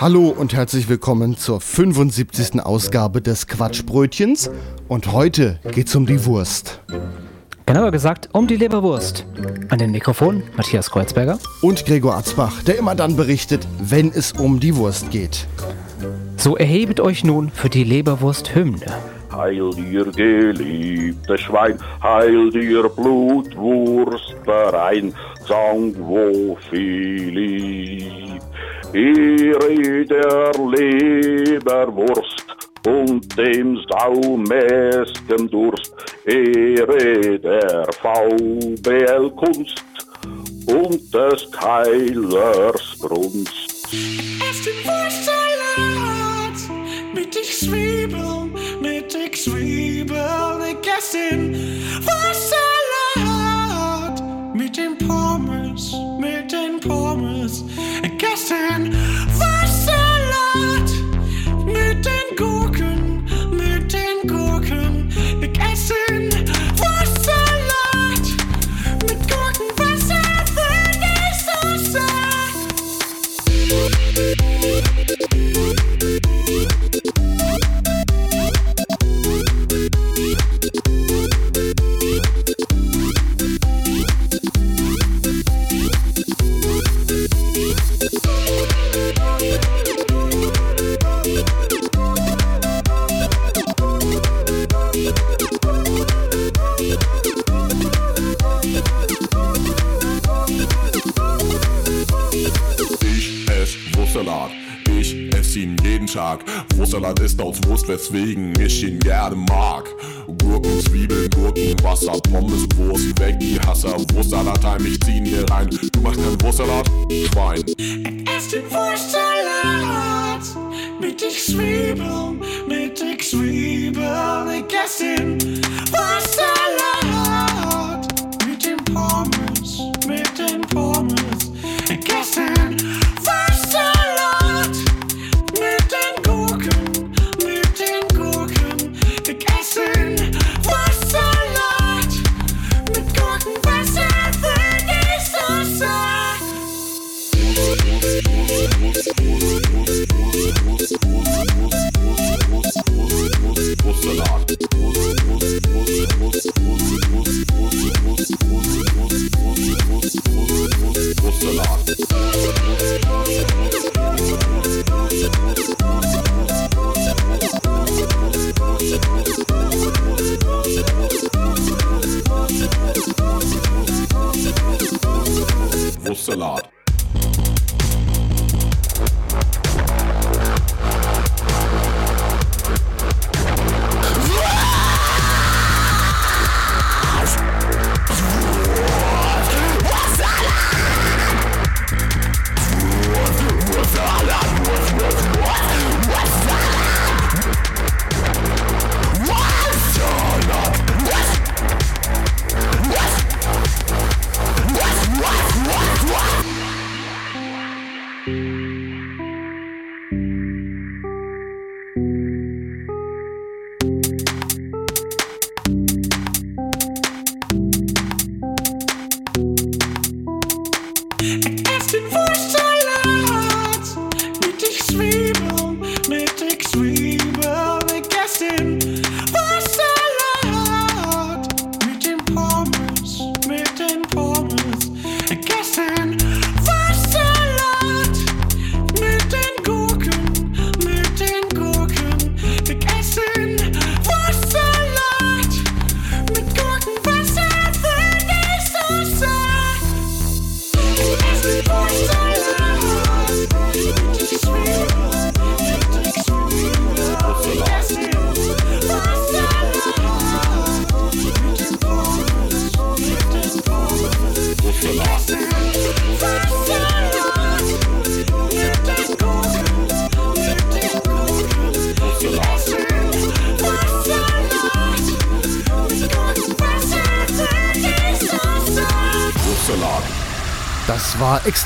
Hallo und herzlich willkommen zur 75. Ausgabe des Quatschbrötchens. Und heute geht's um die Wurst. Genauer gesagt um die Leberwurst. An den Mikrofon Matthias Kreuzberger. Und Gregor Atzbach, der immer dann berichtet, wenn es um die Wurst geht. So erhebet euch nun für die Leberwurst-Hymne. Heil dir, geliebtes Schwein, heil dir, Blutwursterein, Sang wo viel lieb. Ehre der Leberwurst und dem saumäßigen Durst, Ehre der VBL-Kunst und des Keilers Brunst. Erst den Wurstsalat mit den Zwiebeln, mit den Zwiebeln gegessen. Wurstsalat mit den Pommes, mit den Pommes gegessen. Ihn jeden Tag. Wurstsalat ist aus Wurst, weswegen ich ihn gerne mag. Gurken, Zwiebeln, Gurken, Wasser, Pommes, Wurst, weg die Hasser. Wurstsalat heim, ich zieh ihn hier rein. Du machst keinen Wurstsalat? Schwein. Erst den Wurstsalat mit den Zwiebeln, mit den Zwiebeln gegessen. Wurstsalat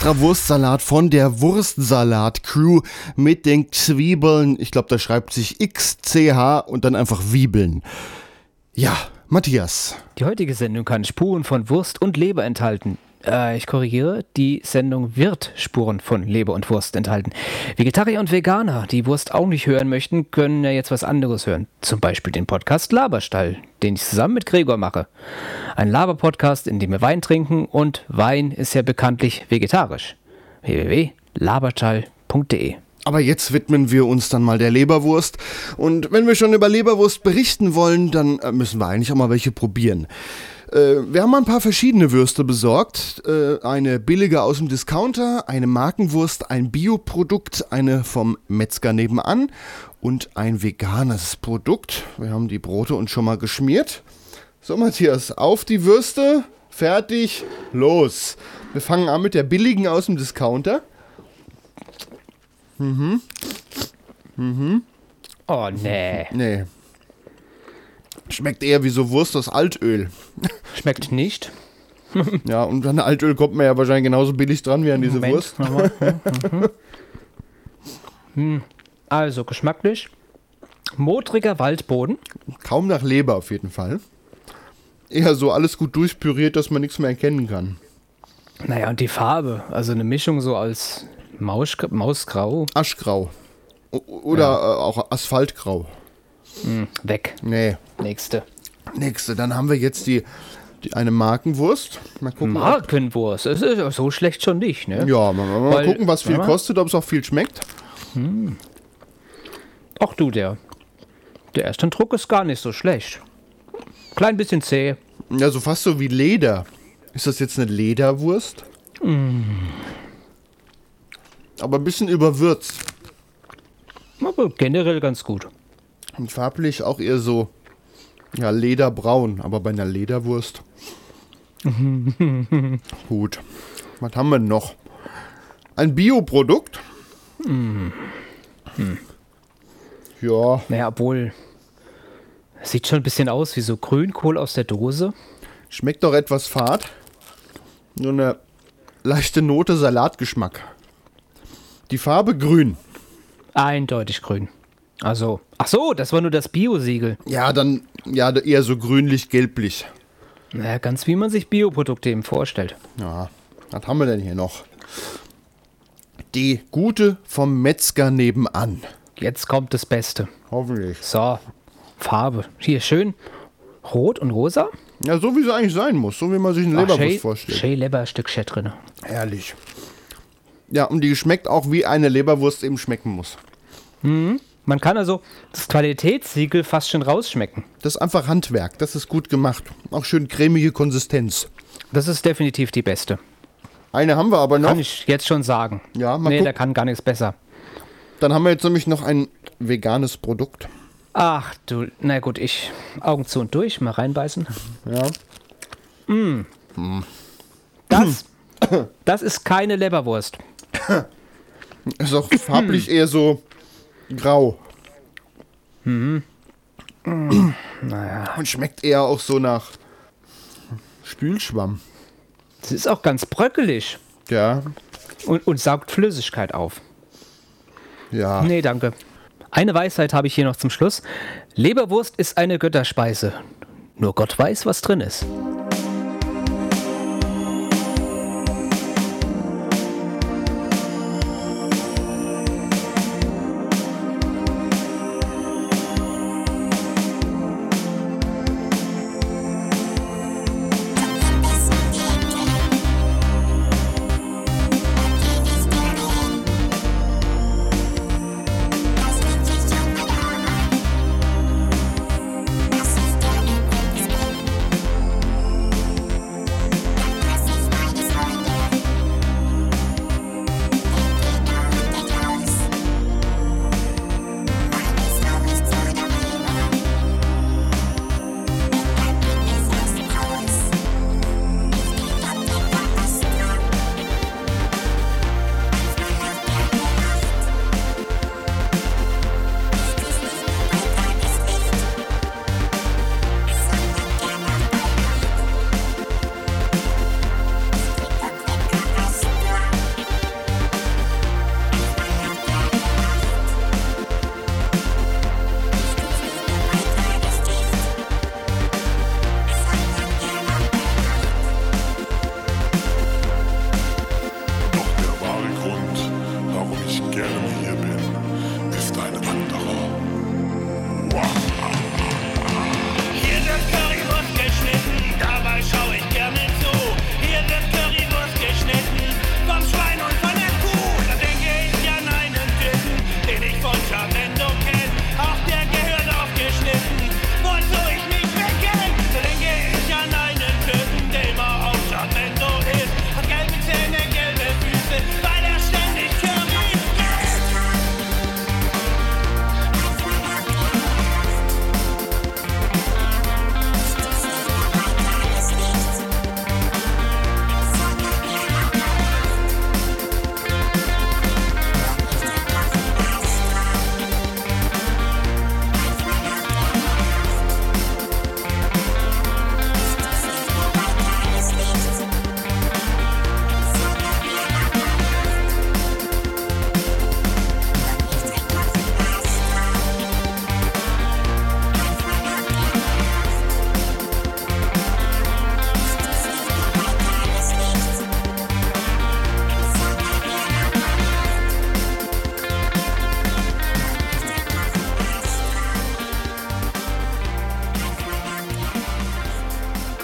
extra Wurstsalat von der Wurstsalat-Crew mit den Zwiebeln. Ich glaube, da schreibt sich XCH und dann einfach Wiebeln. Ja, Matthias. Die heutige Sendung kann Spuren von Wurst und Leber enthalten. Äh, ich korrigiere, die Sendung wird Spuren von Leber und Wurst enthalten. Vegetarier und Veganer, die Wurst auch nicht hören möchten, können ja jetzt was anderes hören. Zum Beispiel den Podcast Laberstall, den ich zusammen mit Gregor mache. Ein Laber-Podcast, in dem wir Wein trinken und Wein ist ja bekanntlich vegetarisch. www.laberstall.de Aber jetzt widmen wir uns dann mal der Leberwurst. Und wenn wir schon über Leberwurst berichten wollen, dann äh, müssen wir eigentlich auch mal welche probieren. Äh, Wir haben ein paar verschiedene Würste besorgt. Äh, Eine billige aus dem Discounter, eine Markenwurst, ein Bioprodukt, eine vom Metzger nebenan und ein veganes Produkt. Wir haben die Brote uns schon mal geschmiert. So, Matthias, auf die Würste. Fertig, los. Wir fangen an mit der billigen aus dem Discounter. Oh, nee. Nee. Schmeckt eher wie so Wurst aus Altöl. Schmeckt nicht. Ja, und an Altöl kommt man ja wahrscheinlich genauso billig dran wie an diese Moment, Wurst. Mhm. Hm, Also, geschmacklich. Modriger Waldboden. Kaum nach Leber auf jeden Fall. Eher so alles gut durchpüriert, dass man nichts mehr erkennen kann. Naja, und die Farbe. Also eine Mischung so als Maus, Mausgrau. Aschgrau. O oder äh, auch Asphaltgrau. Weg. Nee. Nächste. Nächste, dann haben wir jetzt die, die eine Markenwurst. Mal gucken. Markenwurst. Das ist ja so schlecht schon nicht, ne? Ja, mal, mal, Weil- gucken, was viel kostet, ob es auch viel schmeckt. Ach du, der. Der erste Druck ist gar nicht so schlecht. Klein bisschen zäh. Ja, so fast so wie Leder. Ist das jetzt eine Lederwurst? Aber ein bisschen überwürzt. Aber generell ganz gut. Und farblich auch eher so, ja, lederbraun, aber bei einer Lederwurst. Gut. Was haben wir noch? Ein Bioprodukt. Ja, Naja, obwohl. Sieht schon ein bisschen aus wie so Grünkohl aus der Dose. schmeckt doch etwas fad. Nur eine leichte Note Salatgeschmack. Die Farbe grün. Eindeutig grün. Also, ach so, das war nur das Bio-Siegel. Ja, dann ja eher so grünlich-gelblich. Naja, ganz wie man sich Bioprodukte eben vorstellt. Ja, was haben wir denn hier noch? Die gute vom Metzger nebenan. Jetzt kommt das Beste. Hoffentlich. So, Farbe. Hier schön rot und rosa. Ja, so wie es eigentlich sein muss, so wie man sich einen Ach, Leberwurst schön- vorstellt. Schön Leberstückchen drin. Herrlich. Ja, und die schmeckt auch wie eine Leberwurst eben schmecken muss. Man kann also das Qualitätssiegel fast schon rausschmecken. Das ist einfach Handwerk, das ist gut gemacht. Auch schön cremige Konsistenz. Das ist definitiv die beste. Eine haben wir aber noch. Kann ich jetzt schon sagen. Ja, mal Nee, gucken. der kann gar nichts besser. Dann haben wir jetzt nämlich noch ein veganes Produkt. Ach du, na gut, ich Augen zu und durch, mal reinbeißen. Ja. Das, das ist keine Leberwurst. Ist auch farblich eher so grau. Naja, Und schmeckt eher auch so nach Spülschwamm. es ist auch ganz bröckelig Ja. und, und saugt Flüssigkeit auf. Ja. Nee, danke. Eine Weisheit habe ich hier noch zum Schluss. Leberwurst ist eine Götterspeise. Nur Gott weiß, was drin ist.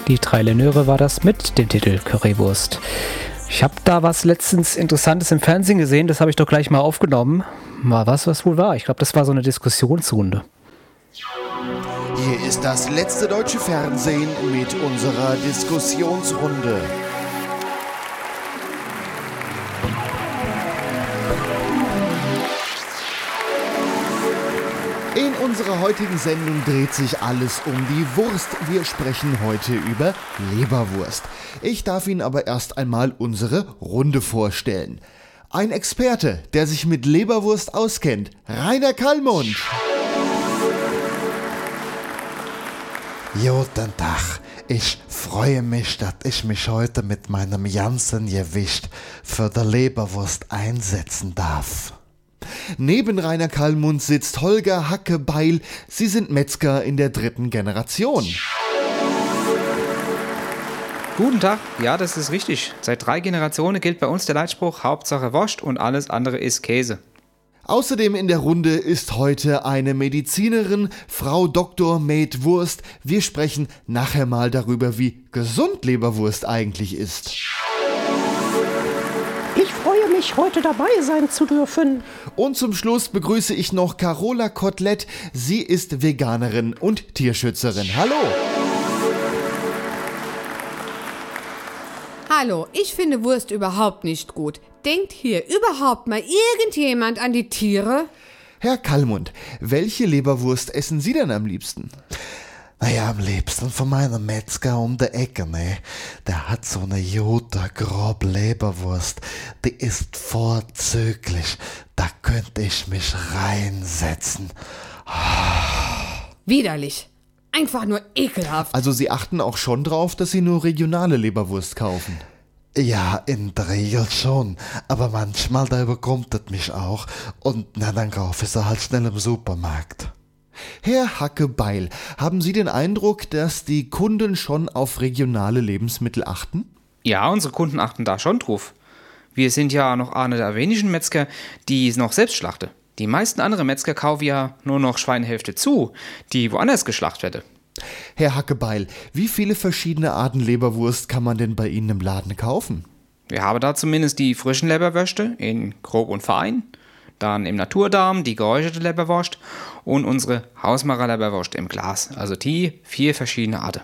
Die drei Lenöre war das mit dem Titel Currywurst. Ich habe da was letztens Interessantes im Fernsehen gesehen, das habe ich doch gleich mal aufgenommen. Mal was, was wohl war. Ich glaube, das war so eine Diskussionsrunde. Hier ist das letzte deutsche Fernsehen mit unserer Diskussionsrunde. Unserer heutigen Sendung dreht sich alles um die Wurst. Wir sprechen heute über Leberwurst. Ich darf Ihnen aber erst einmal unsere Runde vorstellen. Ein Experte, der sich mit Leberwurst auskennt, Rainer Kallmund. Guten Tag. Ich freue mich, dass ich mich heute mit meinem ganzen Gewicht für die Leberwurst einsetzen darf. Neben Rainer Kallmund sitzt Holger Hackebeil. Sie sind Metzger in der dritten Generation. Guten Tag, ja, das ist richtig. Seit drei Generationen gilt bei uns der Leitspruch Hauptsache Wurst und alles andere ist Käse. Außerdem in der Runde ist heute eine Medizinerin, Frau Dr. Med Wurst. Wir sprechen nachher mal darüber, wie gesund Leberwurst eigentlich ist. Ich heute dabei sein zu dürfen. Und zum Schluss begrüße ich noch Carola Kotelett. Sie ist Veganerin und Tierschützerin. Hallo! Hallo, ich finde Wurst überhaupt nicht gut. Denkt hier überhaupt mal irgendjemand an die Tiere? Herr Kallmund, welche Leberwurst essen Sie denn am liebsten? Naja, am liebsten von meinem Metzger um die Ecke, ne? Der hat so eine gute, grob Leberwurst. Die ist vorzüglich. Da könnte ich mich reinsetzen. Widerlich. Einfach nur ekelhaft. Also Sie achten auch schon drauf, dass Sie nur regionale Leberwurst kaufen. Ja, in der Regel schon. Aber manchmal, da überkommt es mich auch. Und na, dann kaufe ich sie halt schnell im Supermarkt. Herr Hackebeil, haben Sie den Eindruck, dass die Kunden schon auf regionale Lebensmittel achten? Ja, unsere Kunden achten da schon drauf. Wir sind ja noch einer der wenigen Metzger, die noch selbst schlachten. Die meisten anderen Metzger kaufen ja nur noch Schweinehälfte zu, die woanders geschlachtet werden. Herr Hackebeil, wie viele verschiedene Arten Leberwurst kann man denn bei Ihnen im Laden kaufen? Wir haben da zumindest die frischen Leberwürste in grob und fein, dann im Naturdarm die geräucherte Leberwurst und unsere Hausmacher Leberwurst im Glas. Also die vier verschiedene Arten.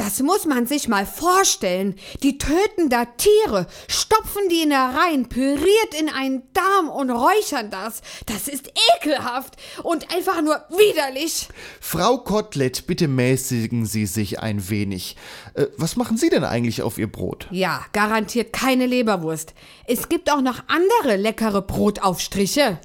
Das muss man sich mal vorstellen. Die töten da Tiere, stopfen die in der rein, püriert in einen Darm und räuchern das. Das ist ekelhaft und einfach nur widerlich. Frau Kotelett, bitte mäßigen Sie sich ein wenig. Äh, was machen Sie denn eigentlich auf Ihr Brot? Ja, garantiert keine Leberwurst. Es gibt auch noch andere leckere Brotaufstriche.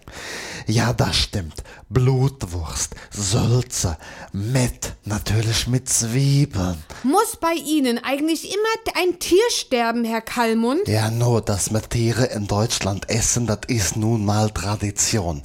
Ja, das stimmt. Blutwurst, Sülze, mit, natürlich mit Zwiebeln. Muss bei Ihnen eigentlich immer ein Tier sterben, Herr Kallmund? Ja, nur, dass wir Tiere in Deutschland essen, das ist nun mal Tradition.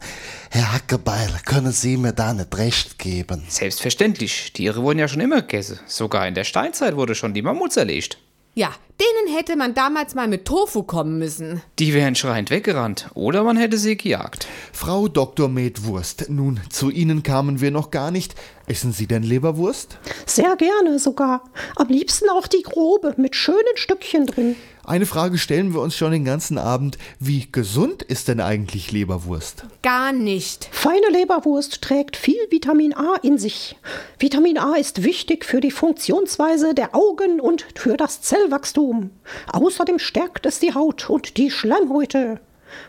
Herr Hackebeil, können Sie mir da nicht recht geben? Selbstverständlich, Tiere wurden ja schon immer gegessen. Sogar in der Steinzeit wurde schon die Mammut zerlegt. Ja, denen hätte man damals mal mit Tofu kommen müssen. Die wären schreiend weggerannt oder man hätte sie gejagt. Frau Dr. Med Wurst, nun, zu Ihnen kamen wir noch gar nicht. Essen Sie denn Leberwurst? Sehr gerne sogar. Am liebsten auch die grobe mit schönen Stückchen drin. Eine Frage stellen wir uns schon den ganzen Abend. Wie gesund ist denn eigentlich Leberwurst? Gar nicht. Feine Leberwurst trägt viel Vitamin A in sich. Vitamin A ist wichtig für die Funktionsweise der Augen und für das Zellwachstum. Außerdem stärkt es die Haut und die Schleimhäute.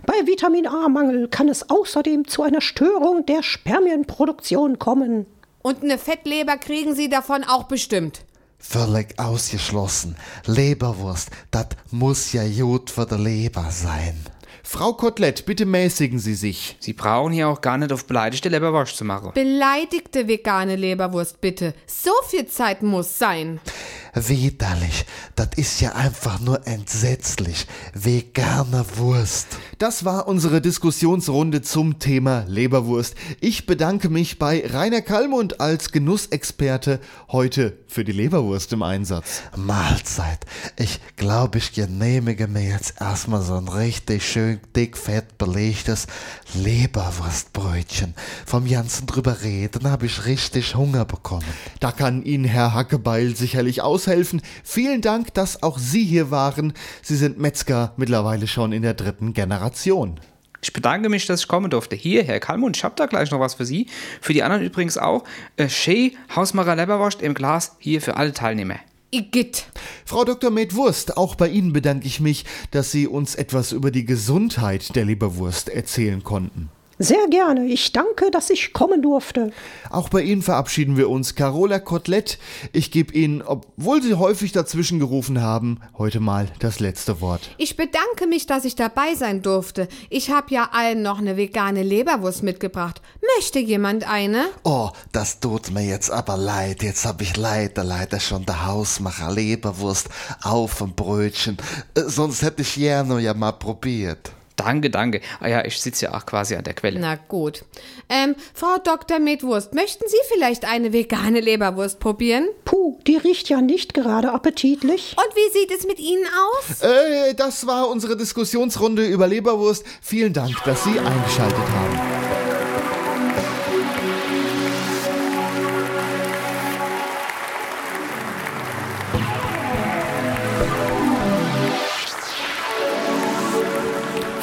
Bei Vitamin A-Mangel kann es außerdem zu einer Störung der Spermienproduktion kommen. Und eine Fettleber kriegen Sie davon auch bestimmt. Völlig ausgeschlossen. Leberwurst, das muss ja gut für die Leber sein. Frau Kotelett, bitte mäßigen Sie sich. Sie brauchen hier auch gar nicht auf beleidigte Leberwurst zu machen. Beleidigte vegane Leberwurst bitte. So viel Zeit muss sein. Widerlich, das ist ja einfach nur entsetzlich. Vegane Wurst. Das war unsere Diskussionsrunde zum Thema Leberwurst. Ich bedanke mich bei Rainer Kallmund als Genussexperte heute für die Leberwurst im Einsatz. Mahlzeit. Ich glaube, ich genehmige mir jetzt erstmal so ein richtig schön dick fett belegtes Leberwurstbrötchen. Vom ganzen drüber reden habe ich richtig Hunger bekommen. Da kann Ihnen Herr Hackebeil sicherlich aushelfen. Aushelfen. Vielen Dank, dass auch Sie hier waren. Sie sind Metzger mittlerweile schon in der dritten Generation. Ich bedanke mich, dass ich kommen durfte. Hier, Herr Kalmund, ich habe da gleich noch was für Sie. Für die anderen übrigens auch. Äh, Shea, Hausmacher Leberwurst im Glas, hier für alle Teilnehmer. Igitt. Frau Dr. Medwurst, auch bei Ihnen bedanke ich mich, dass Sie uns etwas über die Gesundheit der Leberwurst erzählen konnten. Sehr gerne. Ich danke, dass ich kommen durfte. Auch bei Ihnen verabschieden wir uns. Carola Kotelett, ich gebe Ihnen, obwohl Sie häufig dazwischen gerufen haben, heute mal das letzte Wort. Ich bedanke mich, dass ich dabei sein durfte. Ich habe ja allen noch eine vegane Leberwurst mitgebracht. Möchte jemand eine? Oh, das tut mir jetzt aber leid. Jetzt hab ich leider, leider schon der Hausmacher Leberwurst auf dem Brötchen. Äh, Sonst hätte ich gerne ja mal probiert. Danke, danke. Ah ja, ich sitze ja auch quasi an der Quelle. Na gut. Ähm, Frau Dr. Medwurst, möchten Sie vielleicht eine vegane Leberwurst probieren? Puh, die riecht ja nicht gerade appetitlich. Und wie sieht es mit Ihnen aus? Äh, das war unsere Diskussionsrunde über Leberwurst. Vielen Dank, dass Sie eingeschaltet haben.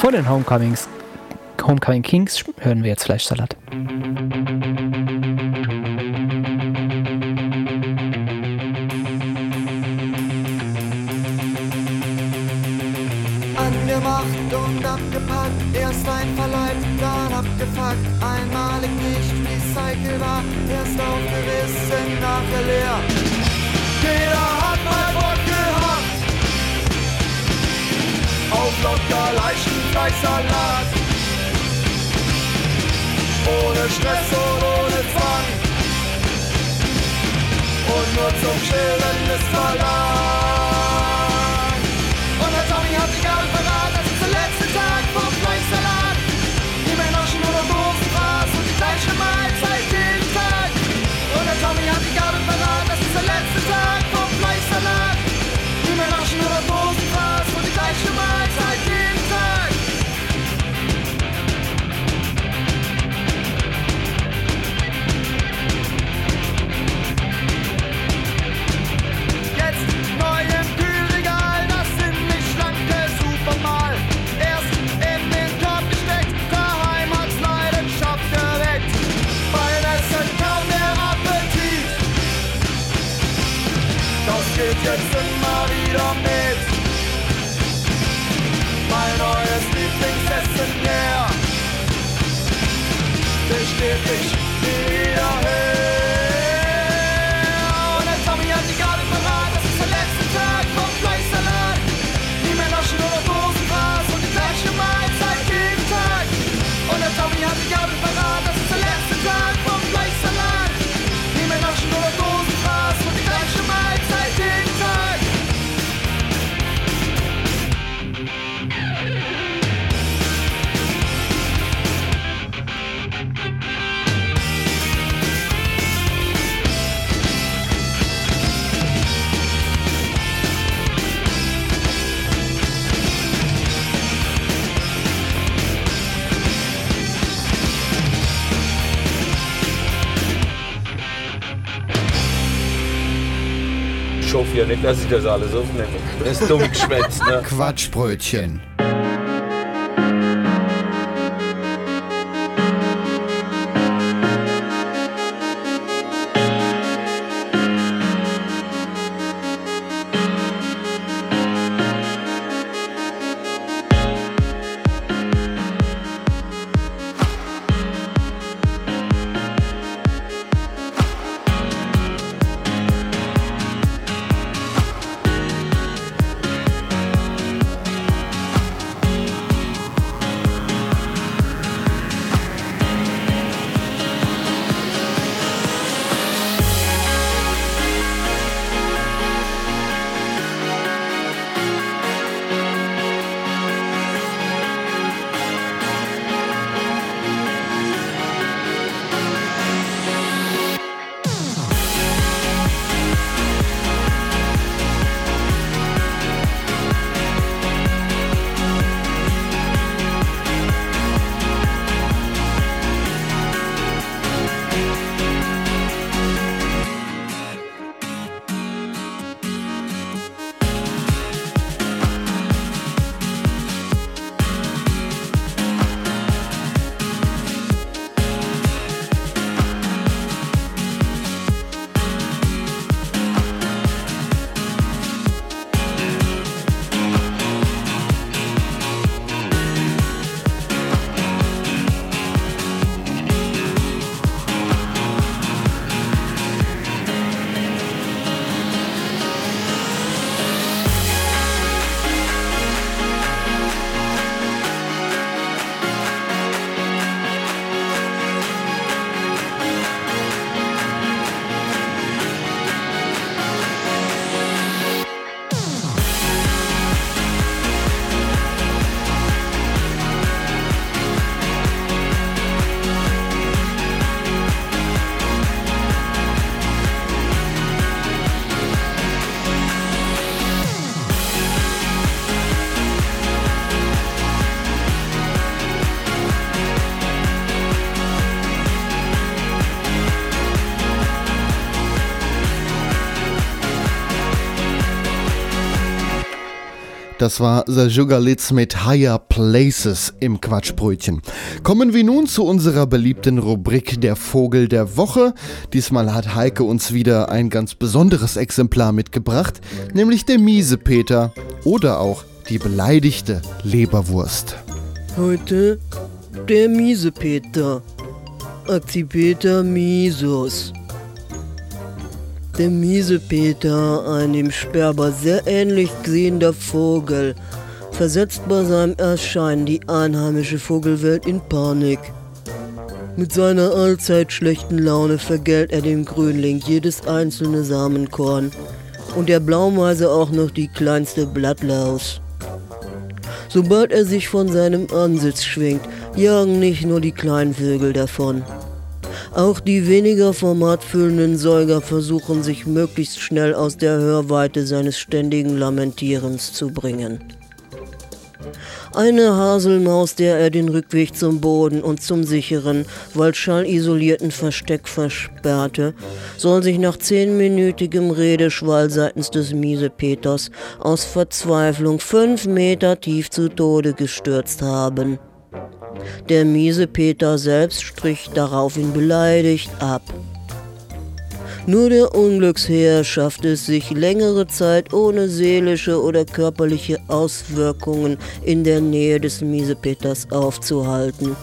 Von den Homecomings, Homecoming Kings hören wir jetzt Fleischsalat. Angemacht und abgepackt, erst ein Verleiht, dann abgefuckt, einmalig nicht recycelbar, erst aufgerissen, nachher leer. Locker Leichenfleischsalat. Ohne Stress und ohne Zwang und nur zum Chillen ist verlangt. Nicht, dass ich das alles aufnehme. Das ist dumm geschwätzt, ne? Quatschbrötchen. Das war The Sugar Lids mit Higher Places im Quatschbrötchen. Kommen wir nun zu unserer beliebten Rubrik Der Vogel der Woche. Diesmal hat Heike uns wieder ein ganz besonderes Exemplar mitgebracht, nämlich der Miesepeter oder auch die beleidigte Leberwurst. Heute der Miesepeter. Accipeter misus. Der Miesepeter, ein dem Sperber sehr ähnlich sehender Vogel, versetzt bei seinem Erscheinen die einheimische Vogelwelt in Panik. Mit seiner allzeit schlechten Laune vergällt er dem Grünling jedes einzelne Samenkorn und der Blaumeise auch noch die kleinste Blattlaus. Sobald er sich von seinem Ansitz schwingt, jagen nicht nur die kleinen Vögel davon. Auch die weniger formatfüllenden Säuger versuchen sich möglichst schnell aus der Hörweite seines ständigen Lamentierens zu bringen. Eine Haselmaus, der er den Rückweg zum Boden und zum sicheren, waldschallisolierten Versteck versperrte, soll sich nach zehnminütigem Redeschwall seitens des Miesepeters aus Verzweiflung fünf Meter tief zu Tode gestürzt haben. Der Miesepeter selbst strich daraufhin beleidigt ab. Nur der Unglücksherr schafft es sich längere Zeit ohne seelische oder körperliche Auswirkungen in der Nähe des Miesepeters aufzuhalten.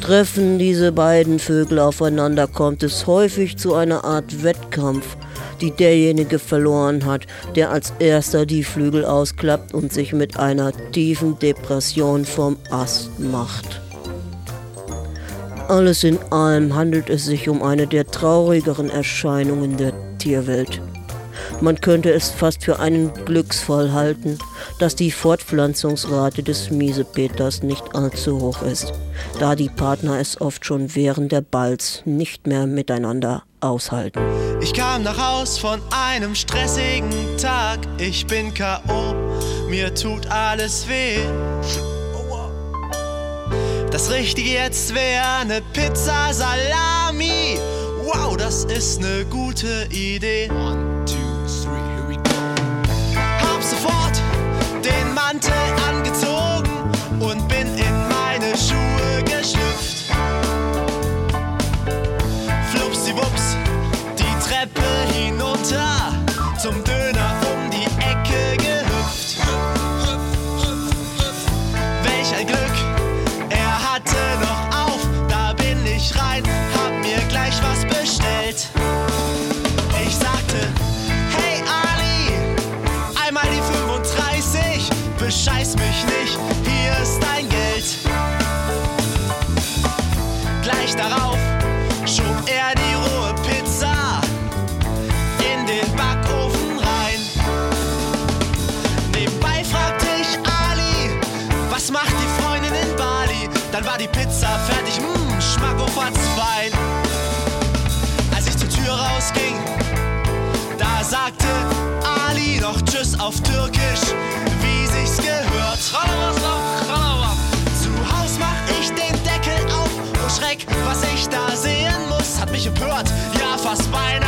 Treffen diese beiden Vögel aufeinander, kommt es häufig zu einer Art Wettkampf, die derjenige verloren hat, der als erster die Flügel ausklappt und sich mit einer tiefen Depression vom Ast macht. Alles in allem handelt es sich um eine der traurigeren Erscheinungen der Tierwelt. Man könnte es fast für einen Glücksfall halten, dass die Fortpflanzungsrate des Miesepeters nicht allzu hoch ist, da die Partner es oft schon während der Balz nicht mehr miteinander aushalten. Ich kam nach Haus von einem stressigen Tag. Ich bin K.O., mir tut alles weh. Das Richtige jetzt wäre ne Pizza Salami. Wow, das ist ne gute Idee. One, bescheiß mich nicht, hier ist dein Geld. Gleich darauf schob er die rohe Pizza in den Backofen rein. Nebenbei fragte ich Ali, was macht die Freundin in Bali? Dann war die Pizza fertig, mmm, Schmackofatz fein. Als ich zur Tür rausging, da sagte Ali noch Tschüss auf Türkisch, gehört. Zu Haus mach ich den Deckel auf, oh Schreck, was ich da sehen muss, hat mich empört, ja fast beinahe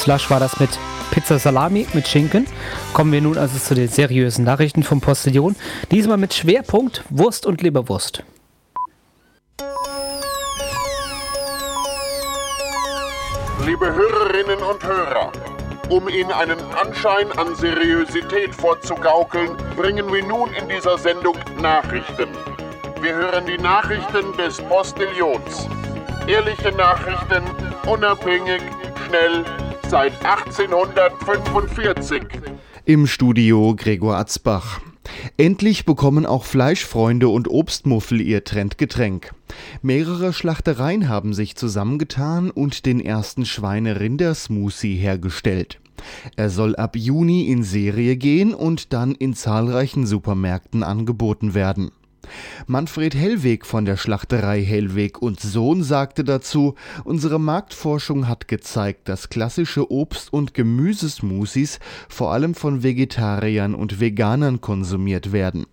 Slush war das mit Pizza Salami mit Schinken. Kommen wir nun also zu den seriösen Nachrichten vom Postillon. Diesmal mit Schwerpunkt Wurst und Leberwurst. Liebe Hörerinnen und Hörer, um Ihnen einen Anschein an Seriosität vorzugaukeln, bringen wir nun in dieser Sendung Nachrichten. Wir hören die Nachrichten des Postillions. Ehrliche Nachrichten, unabhängig, schnell, seit 1845. Im Studio Gregor Atzbach. Endlich bekommen auch Fleischfreunde und Obstmuffel ihr Trendgetränk. Mehrere Schlachtereien haben sich zusammengetan und den ersten Schweine-Rinder-Smoothie hergestellt. Er soll ab Juni in Serie gehen und dann in zahlreichen Supermärkten angeboten werden. Manfred Hellweg von der Schlachterei Hellweg und Sohn sagte dazu, unsere Marktforschung hat gezeigt, dass klassische Obst- und Gemüsesmoothies vor allem von Vegetariern und Veganern konsumiert werden.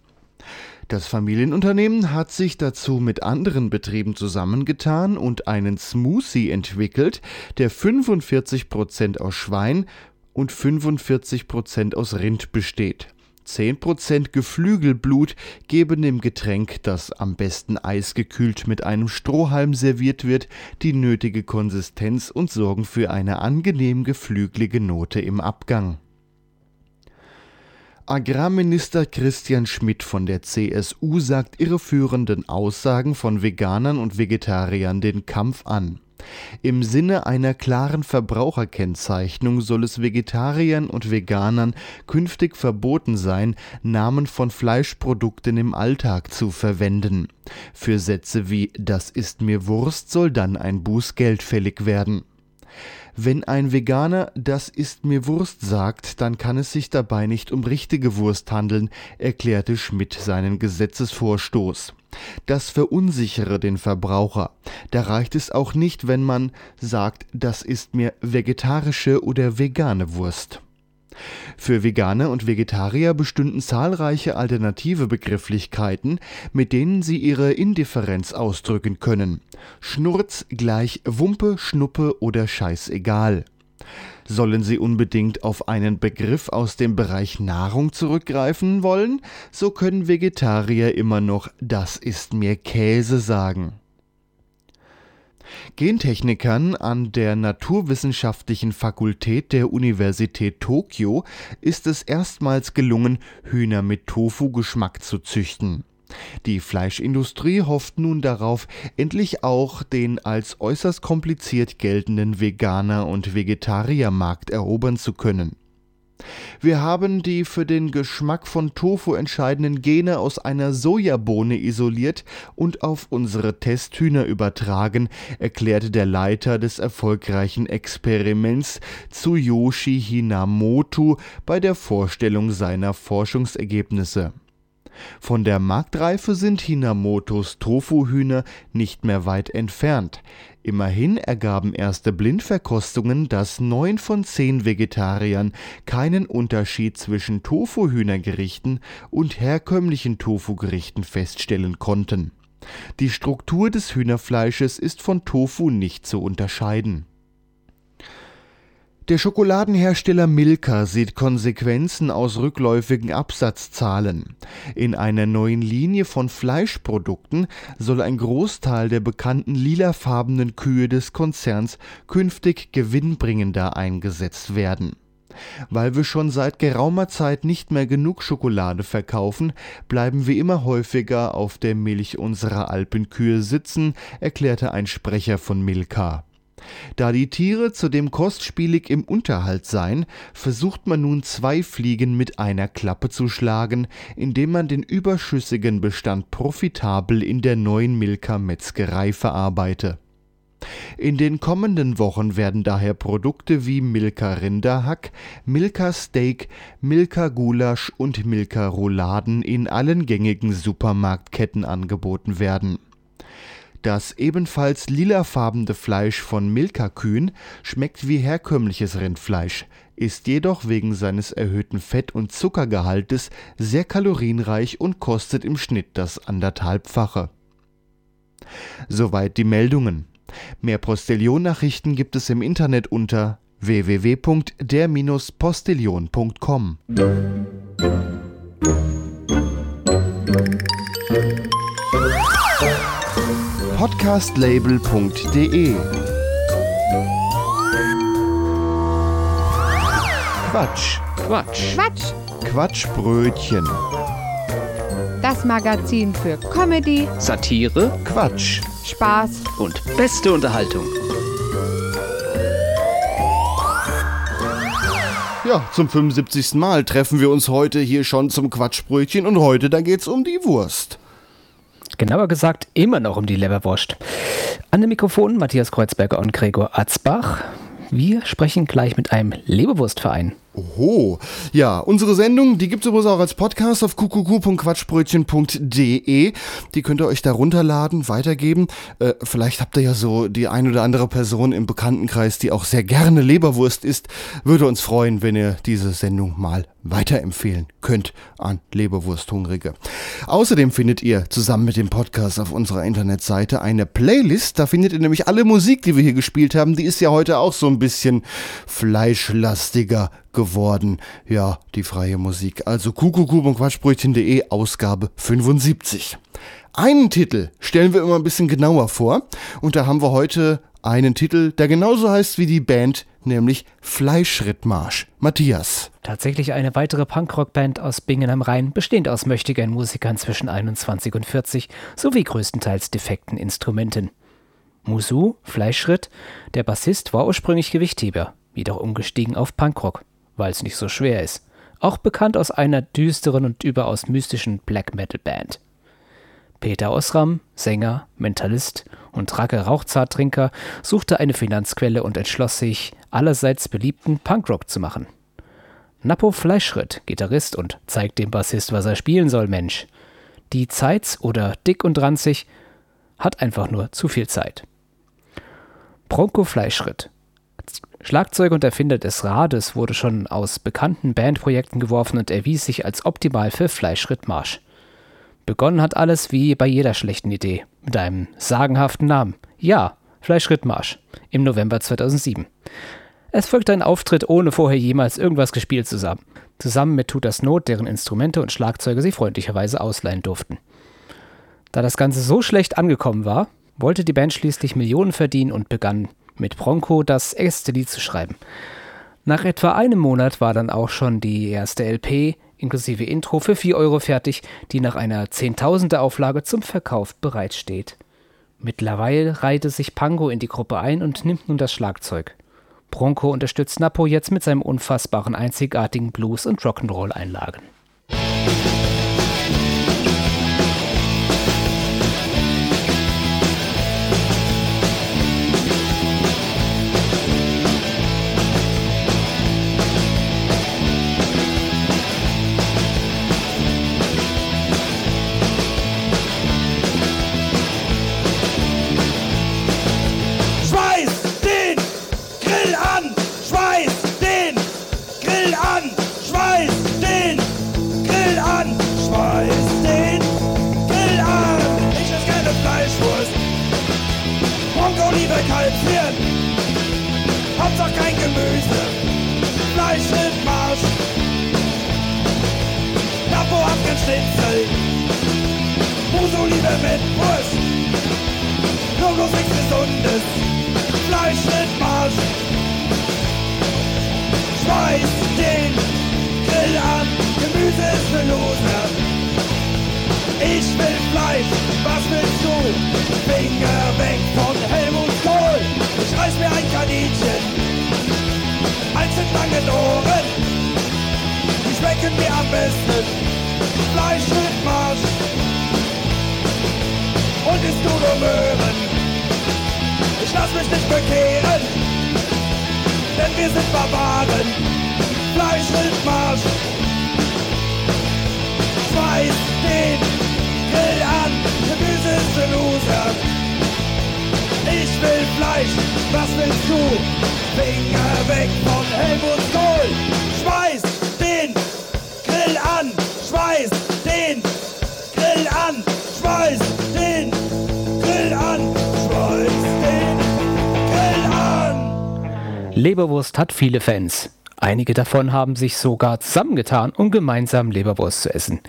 Das Familienunternehmen hat sich dazu mit anderen Betrieben zusammengetan und einen Smoothie entwickelt, der 45% aus Schwein und 45% aus Rind besteht. 10% Geflügelblut geben dem Getränk, das am besten eisgekühlt mit einem Strohhalm serviert wird, die nötige Konsistenz und sorgen für eine angenehm geflügelige Note im Abgang. Agrarminister Christian Schmidt von der CSU sagt irreführenden Aussagen von Veganern und Vegetariern den Kampf an. Im Sinne einer klaren Verbraucherkennzeichnung soll es Vegetariern und Veganern künftig verboten sein, Namen von Fleischprodukten im Alltag zu verwenden. Für Sätze wie Das ist mir Wurst soll dann ein Bußgeld fällig werden. Wenn ein Veganer das ist mir Wurst sagt, dann kann es sich dabei nicht um richtige Wurst handeln, erklärte Schmidt seinen Gesetzesvorstoß. Das verunsichere den Verbraucher. Da reicht es auch nicht, wenn man sagt, das ist mir vegetarische oder vegane Wurst. Für Veganer und Vegetarier bestünden zahlreiche alternative Begrifflichkeiten, mit denen sie ihre Indifferenz ausdrücken können. Schnurz gleich Wumpe, Schnuppe oder Scheißegal. Sollen Sie unbedingt auf einen Begriff aus dem Bereich Nahrung zurückgreifen wollen, so können Vegetarier immer noch Das ist mir Käse sagen. Gentechnikern an der Naturwissenschaftlichen Fakultät der Universität Tokio ist es erstmals gelungen, Hühner mit Tofu-Geschmack zu züchten. Die Fleischindustrie hofft nun darauf, endlich auch den als äußerst kompliziert geltenden Veganer- und Vegetariermarkt erobern zu können. Wir haben die für den Geschmack von Tofu entscheidenden Gene aus einer Sojabohne isoliert und auf unsere Testhühner übertragen, erklärte der Leiter des erfolgreichen Experiments Tsuyoshi Hinamoto bei der Vorstellung seiner Forschungsergebnisse. Von der Marktreife sind Hinamotos Tofuhühner nicht mehr weit entfernt. Immerhin ergaben erste Blindverkostungen, dass neun von zehn Vegetariern keinen Unterschied zwischen Tofuhühnergerichten und herkömmlichen Tofugerichten feststellen konnten. Die Struktur des Hühnerfleisches ist von Tofu nicht zu unterscheiden. Der Schokoladenhersteller Milka sieht Konsequenzen aus rückläufigen Absatzzahlen. In einer neuen Linie von Fleischprodukten soll ein Großteil der bekannten lilafarbenen Kühe des Konzerns künftig gewinnbringender eingesetzt werden. Weil wir schon seit geraumer Zeit nicht mehr genug Schokolade verkaufen, bleiben wir immer häufiger auf der Milch unserer Alpenkühe sitzen, erklärte ein Sprecher von Milka. Da die Tiere zudem kostspielig im Unterhalt seien, versucht man nun zwei Fliegen mit einer Klappe zu schlagen, indem man den überschüssigen Bestand profitabel in der neuen Milka Metzgerei verarbeite. In den kommenden Wochen werden daher Produkte wie Milka Rinderhack, Milka Steak, Milka Gulasch und Milka Rouladen in allen gängigen Supermarktketten angeboten werden. Das ebenfalls lilafarbene Fleisch von Milka-Kühen schmeckt wie herkömmliches Rindfleisch, ist jedoch wegen seines erhöhten Fett- und Zuckergehaltes sehr kalorienreich und kostet im Schnitt das anderthalbfache. Soweit die Meldungen. Mehr Postillon-Nachrichten gibt es im Internet unter www.der-postillion.com. podcastlabel.de Quatsch. Quatsch. Quatsch. Quatschbrötchen. Das Magazin für Comedy, Satire, Quatsch. Spaß und beste Unterhaltung. Ja, zum 75. Mal treffen wir uns heute hier schon zum Quatschbrötchen und heute, da geht's um die Wurst. Genauer gesagt, immer noch um die Leberwurst. An den Mikrofonen Matthias Kreuzberger und Gregor Atzbach. Wir sprechen gleich mit einem Leberwurstverein. Oho. Ja, unsere Sendung, die gibt es übrigens auch als Podcast auf kuckucku.quatschbrötchen.de. Die könnt ihr euch da runterladen, weitergeben. Äh, vielleicht habt ihr ja so die ein oder andere Person im Bekanntenkreis, die auch sehr gerne Leberwurst isst. Würde uns freuen, wenn ihr diese Sendung mal weiterempfehlen könnt an Leberwursthungrige. Außerdem findet ihr zusammen mit dem Podcast auf unserer Internetseite eine Playlist. Da findet ihr nämlich alle Musik, die wir hier gespielt haben. Die ist ja heute auch so ein bisschen fleischlastiger geworden. Ja, die freie Musik. Also kuckucku.quatschbrötchen.de Ausgabe 75. Einen Titel stellen wir immer ein bisschen genauer vor. Und da haben wir heute einen Titel, der genauso heißt wie die Band, nämlich Fleischrittmarsch. Matthias. Tatsächlich eine weitere Punkrock-Band aus Bingen am Rhein, bestehend aus möchtegern Musikern zwischen 21 und 40 sowie größtenteils defekten Instrumenten. Musu, Fleischschritt, der Bassist war ursprünglich Gewichtheber, jedoch umgestiegen auf Punkrock, weil es nicht so schwer ist. Auch bekannt aus einer düsteren und überaus mystischen Black Metal Band. Peter Osram, Sänger, Mentalist und Racke Rauchzarttrinker, suchte eine Finanzquelle und entschloss sich, allerseits beliebten Punkrock zu machen. Napo Fleischschritt, Gitarrist und zeigt dem Bassist, was er spielen soll, Mensch. Die Zeitz oder Dick und Ranzig hat einfach nur zu viel Zeit. Bronco Fleischschritt. Schlagzeuger und Erfinder des Rades wurde schon aus bekannten Bandprojekten geworfen und erwies sich als optimal für Fleischschrittmarsch. Begonnen hat alles wie bei jeder schlechten Idee, mit einem sagenhaften Namen. Ja, Fleischschrittmarsch, im November 2007. Es folgte ein Auftritt, ohne vorher jemals irgendwas gespielt zu haben. Zusammen mit Tutas Not, deren Instrumente und Schlagzeuge sie freundlicherweise ausleihen durften. Da das Ganze so schlecht angekommen war, wollte die Band schließlich Millionen verdienen und begann mit Bronco das erste Lied zu schreiben. Nach etwa einem Monat war dann auch schon die erste LP inklusive Intro für 4 Euro fertig, die nach einer Zehntausender Auflage zum Verkauf bereitsteht. Mittlerweile reihte sich Pango in die Gruppe ein und nimmt nun das Schlagzeug. Bronco unterstützt Napo jetzt mit seinem unfassbaren einzigartigen Blues- und Rock'n'Roll-Einlagen. Mit Wurst. Nur bloß nichts Gesundes. Fleisch mit Marsch. Schmeiß den Grill an, Gemüse ist für Loser. Ich will Fleisch, was willst du? Finger weg von Helmut Kohl. Ich reiß mir ein Kaninchen, eins mit langen Ohren. Die schmecken mir am besten. Fleisch mit Marsch. Und isst nur Möhren? Ich lass mich nicht bekehren, denn wir sind Barbaren. Fleisch mit Marsch. Schmeiß den Grill an, Gemüse ist für Loser. Ich will Fleisch, was willst du? Finger weg von Helmut Kohl. Schmeiß Leberwurst hat viele Fans. Einige davon haben sich sogar zusammengetan, um gemeinsam Leberwurst zu essen.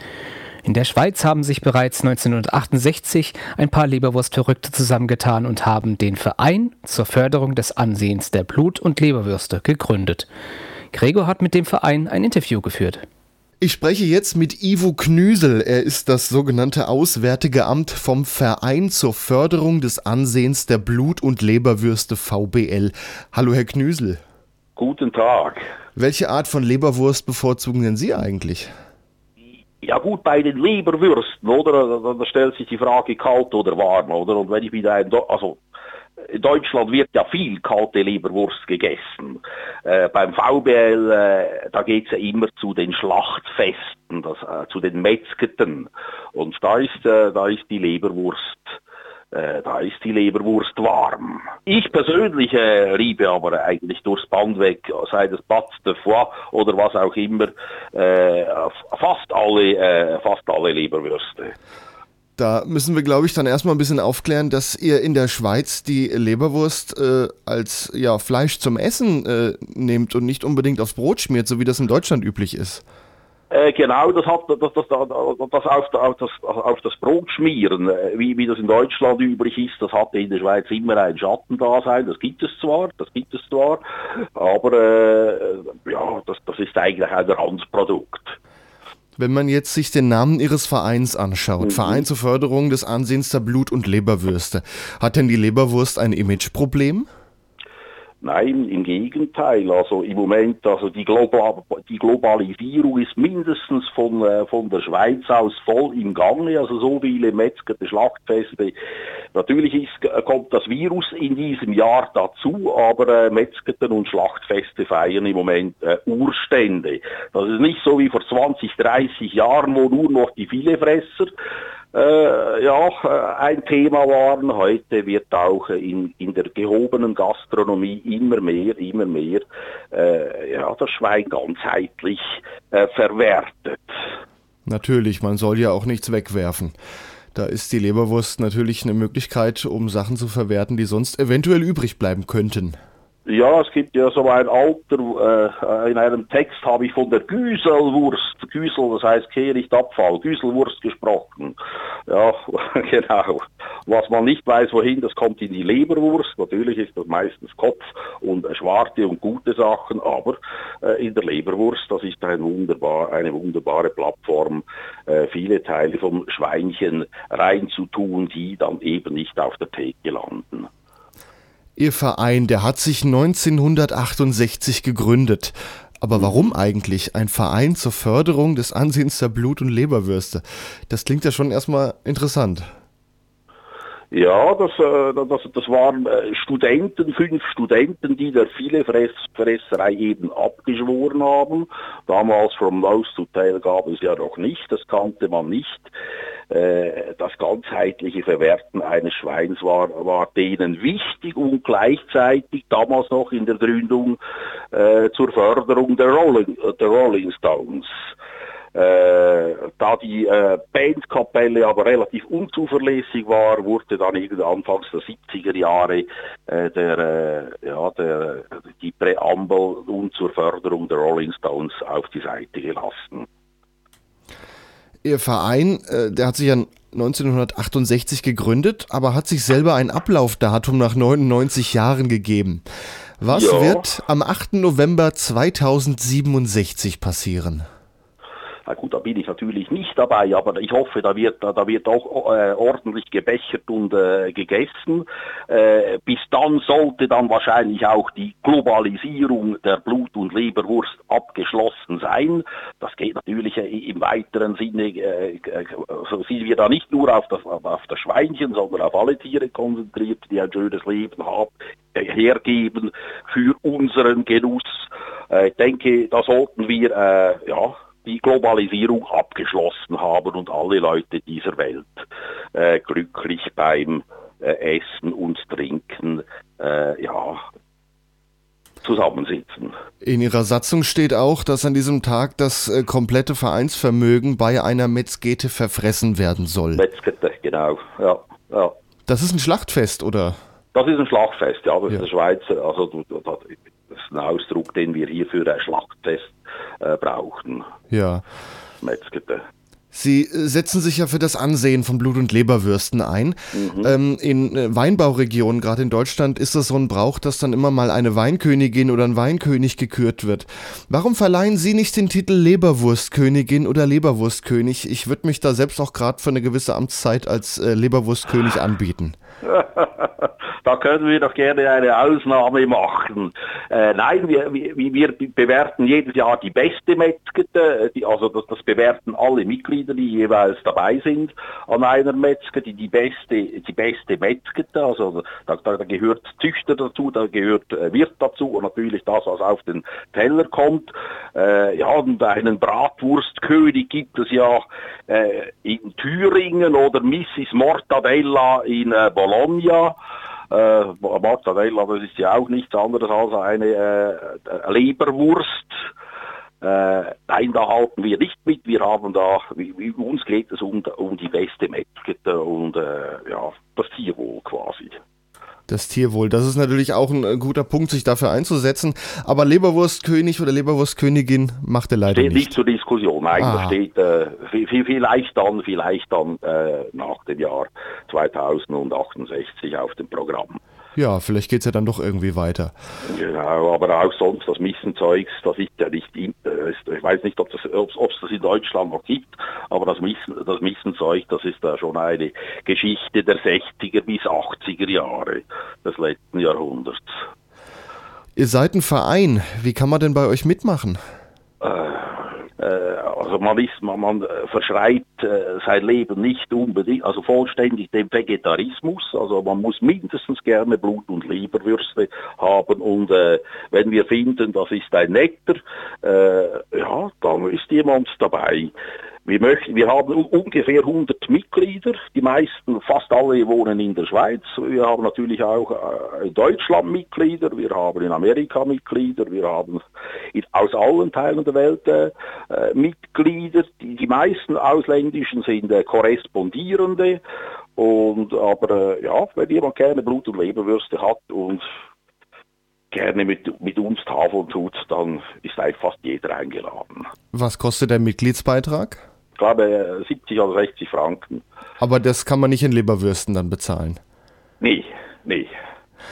In der Schweiz haben sich bereits 1968 ein paar Leberwurstverrückte zusammengetan und haben den Verein zur Förderung des Ansehens der Blut- und Leberwürste gegründet. Gregor hat mit dem Verein ein Interview geführt. Ich spreche jetzt mit Ivo Knüsel. Er ist das sogenannte Auswärtige Amt vom Verein zur Förderung des Ansehens der Blut- und Leberwürste VBL. Hallo, Herr Knüsel. Guten Tag. Welche Art von Leberwurst bevorzugen denn Sie eigentlich? Ja gut, bei den Leberwürsten, oder? Da, stellt sich die Frage kalt oder warm, oder? Und wenn ich wieder ein, also in Deutschland wird ja viel kalte Leberwurst gegessen. Äh, beim VBL, äh, da geht's ja immer zu den Schlachtfesten, das, äh, zu den Metzgeten. Und da ist, äh, da ist die Leberwurst, äh, da ist die Leberwurst warm. Ich persönlich äh, liebe aber eigentlich durchs Band weg, sei das Bat de Foie oder was auch immer, äh, fast alle, äh, fast alle Leberwürste. Da müssen wir, glaube ich, dann erstmal ein bisschen aufklären, dass ihr in der Schweiz die Leberwurst äh, als ja, Fleisch zum Essen äh, nehmt und nicht unbedingt aufs Brot schmiert, so wie das in Deutschland üblich ist. Äh, genau, das hat das, das, das, das auf, das, auf das Brot schmieren, äh, wie, wie das in Deutschland üblich ist, das hatte in der Schweiz immer ein Schattendasein, das gibt es zwar, das gibt es zwar, aber äh, ja, das, das ist eigentlich ein Randprodukt. Wenn man jetzt sich den Namen Ihres Vereins anschaut, Mhm. Verein zur Förderung des Ansehens der Blut- und Leberwürste, hat denn die Leberwurst ein Imageproblem? Nein, im Gegenteil. Also im Moment, also die, Global die Globalisierung ist mindestens von, äh, von der Schweiz aus voll im Gange. Also so viele Metzgerte, Schlachtfeste. Natürlich ist, äh, kommt das Virus in diesem Jahr dazu, aber äh, Metzgeten und Schlachtfeste feiern im Moment äh, Urstände. Das ist nicht so wie vor 20, 30 Jahren, wo nur noch die Filefresser äh, ja, äh, ein Thema waren. Heute wird auch in, in der gehobenen Gastronomie immer mehr, immer mehr äh, ja, das Schwein ganzheitlich äh, verwertet. Natürlich, man soll ja auch nichts wegwerfen. Da ist die Leberwurst natürlich eine Möglichkeit, um Sachen zu verwerten, die sonst eventuell übrig bleiben könnten. Ja, es gibt ja so ein alter, äh, in einem Text habe ich von der Güselwurst, Güsel, das heißt Kehricht Abfall, Güselwurst gesprochen. Ja, genau. Was man nicht weiß, wohin, das kommt in die Leberwurst. Natürlich ist das meistens Kopf und äh, schwarte und gute Sachen, aber äh, in der Leberwurst, das ist ein wunderbar, eine wunderbare Plattform, äh, viele Teile vom Schweinchen reinzutun, die dann eben nicht auf der Theke landen. Ihr Verein, der hat sich 1968 gegründet. Aber warum eigentlich ein Verein zur Förderung des Ansehens der Blut- und Leberwürste? Das klingt ja schon erstmal interessant. Ja, das, äh, das, das waren äh, Studenten, fünf Studenten, die der Filefresserei eben abgeschworen haben. Damals from Nose to Tail gab es ja noch nicht, das kannte man nicht. Äh, Das ganzheitliche Verwerten eines Schweins war, war denen wichtig und gleichzeitig damals noch in der Gründung äh, zur Förderung der Rolling, der Rolling Stones. Äh, da die äh, Bandkapelle aber relativ unzuverlässig war, wurde dann irgendwann anfangs der 70er Jahre äh, der, äh, ja, der, die Präambel und zur Förderung der Rolling Stones auf die Seite gelassen. Ihr Verein, äh, der hat sich ja 1968 gegründet, aber hat sich selber ein Ablaufdatum nach 99 Jahren gegeben. Was Ja. wird am 8. November 2067 passieren? Na gut, da bin ich natürlich nicht dabei, aber ich hoffe, da wird, da, wird auch äh, ordentlich gebechert und äh, gegessen. Äh, bis dann sollte dann wahrscheinlich auch die Globalisierung der Blut- und Leberwurst abgeschlossen sein. Das geht natürlich äh, im weiteren Sinne, äh, äh, so sind wir da nicht nur auf das, auf das Schweinchen, sondern auf alle Tiere konzentriert, die ein schönes Leben haben, hergeben für unseren Genuss. Ich denke, da sollten wir, ja, die Globalisierung abgeschlossen haben und alle Leute dieser Welt äh, glücklich beim äh, Essen und Trinken äh, ja, zusammensitzen. In Ihrer Satzung steht auch, dass an diesem Tag das äh, komplette Vereinsvermögen bei einer Metzgete verfressen werden soll. Metzgete, genau. Ja, ja. Das ist ein Schlachtfest, oder? Das ist ein Schlachtfest, ja, das ist der Schweizer. Also ein Ausdruck, den wir hier für ein Schlachtfest äh, brauchen. Ja. Metzgete. Sie setzen sich ja für das Ansehen von Blut- und Leberwürsten ein. Mhm. Ähm, in äh, Weinbauregionen, gerade in Deutschland, ist das so ein Brauch, dass dann immer mal eine Weinkönigin oder ein Weinkönig gekürt wird. Warum verleihen Sie nicht den Titel Leberwurstkönigin oder Leberwurstkönig? Ich würde mich da selbst auch gerade für eine gewisse Amtszeit als äh, Leberwurstkönig anbieten. da können wir doch gerne eine Ausnahme machen. Äh, nein, wir, wir, wir bewerten jedes Jahr die beste Metzgete, die, also das, das bewerten alle Mitglieder, die jeweils dabei sind an einer Metzgete, die beste, die beste Metzgete, also da, da, da gehört Züchter dazu, da gehört äh, Wirt dazu und natürlich das, was auf den Teller kommt. Äh, ja, und einen Bratwurstkönig gibt es ja äh, in Thüringen oder Mrs. Mortadella in äh, Bologna. Äh, Mortadella, das ist ja auch nichts anderes als eine äh, Leberwurst. Äh, nein, da halten wir nicht mit. Wir haben da, wie, uns geht es um, um die beste Metzgete und äh, ja, das Tierwohl quasi. Das Tierwohl, das ist natürlich auch ein äh, guter Punkt, sich dafür einzusetzen. Aber Leberwurstkönig oder Leberwurstkönigin macht er leider steht nicht. nicht zur Diskussion. Nein, Ah. das steht äh, vi- vi- vielleicht dann, vielleicht dann äh, nach dem Jahr 2068 auf dem Programm. Ja, vielleicht geht's ja dann doch irgendwie weiter. Genau, aber auch sonst das Missenzeugs, das ist ja nicht, in, ich weiß nicht, ob es ob, ob's das in Deutschland noch gibt, aber das, Missen, das Missenzeug, das ist da schon eine Geschichte der 60er bis 80er Jahre des letzten Jahrhunderts. Ihr seid ein Verein. Wie kann man denn bei euch mitmachen? Äh, also man ist, man, man äh, verschreibt äh, sein Leben nicht unbedingt, also vollständig dem Vegetarismus. Also man muss mindestens gerne Blut- und Leberwürste haben und äh, wenn wir finden, das ist ein netter, äh, ja, dann ist jemand dabei. Wir, möchten, wir haben ungefähr 100 Mitglieder, die meisten, fast alle wohnen in der Schweiz. Wir haben natürlich auch äh, in Deutschland Mitglieder, wir haben in Amerika Mitglieder, wir haben aus allen Teilen der Welt äh, äh, Mitglieder. Die, die meisten ausländischen sind äh, Korrespondierende. Und aber äh, ja, wenn jemand gerne Blut- und Leberwürste hat und gerne mit, mit uns Tafeln tut, dann ist eigentlich fast jeder eingeladen. Was kostet der Mitgliedsbeitrag? Ich glaube äh, 70 oder 60 Franken. Aber das kann man nicht in Leberwürsten dann bezahlen. Nee, nee.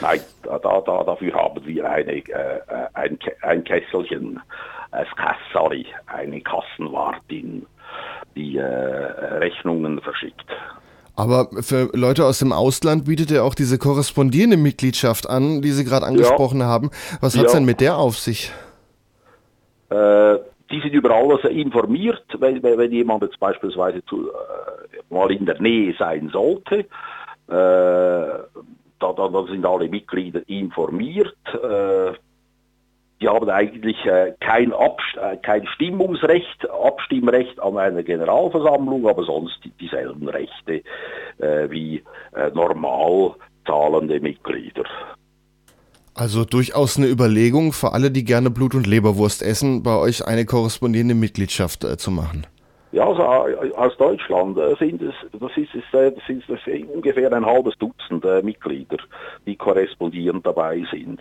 Nein, da, da, da, dafür haben wir eine, äh, äh, ein, ein Kesselchen, äh, sorry, eine Kassenwartin, die äh, Rechnungen verschickt. Aber für Leute aus dem Ausland bietet er auch diese korrespondierende Mitgliedschaft an, die Sie gerade angesprochen haben. Was hat's Ja. denn mit der auf sich? Äh, die sind über alles informiert, wenn, wenn jemand jetzt beispielsweise zu, äh, mal in der Nähe sein sollte. Äh, da, da, sind alle Mitglieder informiert. Äh, die haben eigentlich äh, kein, Abst äh, kein Stimmungsrecht, Abstimmrecht an einer Generalversammlung, aber sonst die, dieselben Rechte äh, wie normal zahlende Mitglieder. Also durchaus eine Überlegung für alle, die gerne Blut- und Leberwurst essen, bei euch eine korrespondierende Mitgliedschaft äh, zu machen. Ja, also aus Deutschland äh, sind es, das ist, äh, das ist das ungefähr ein halbes Dutzend Mitglieder, die korrespondierend dabei sind.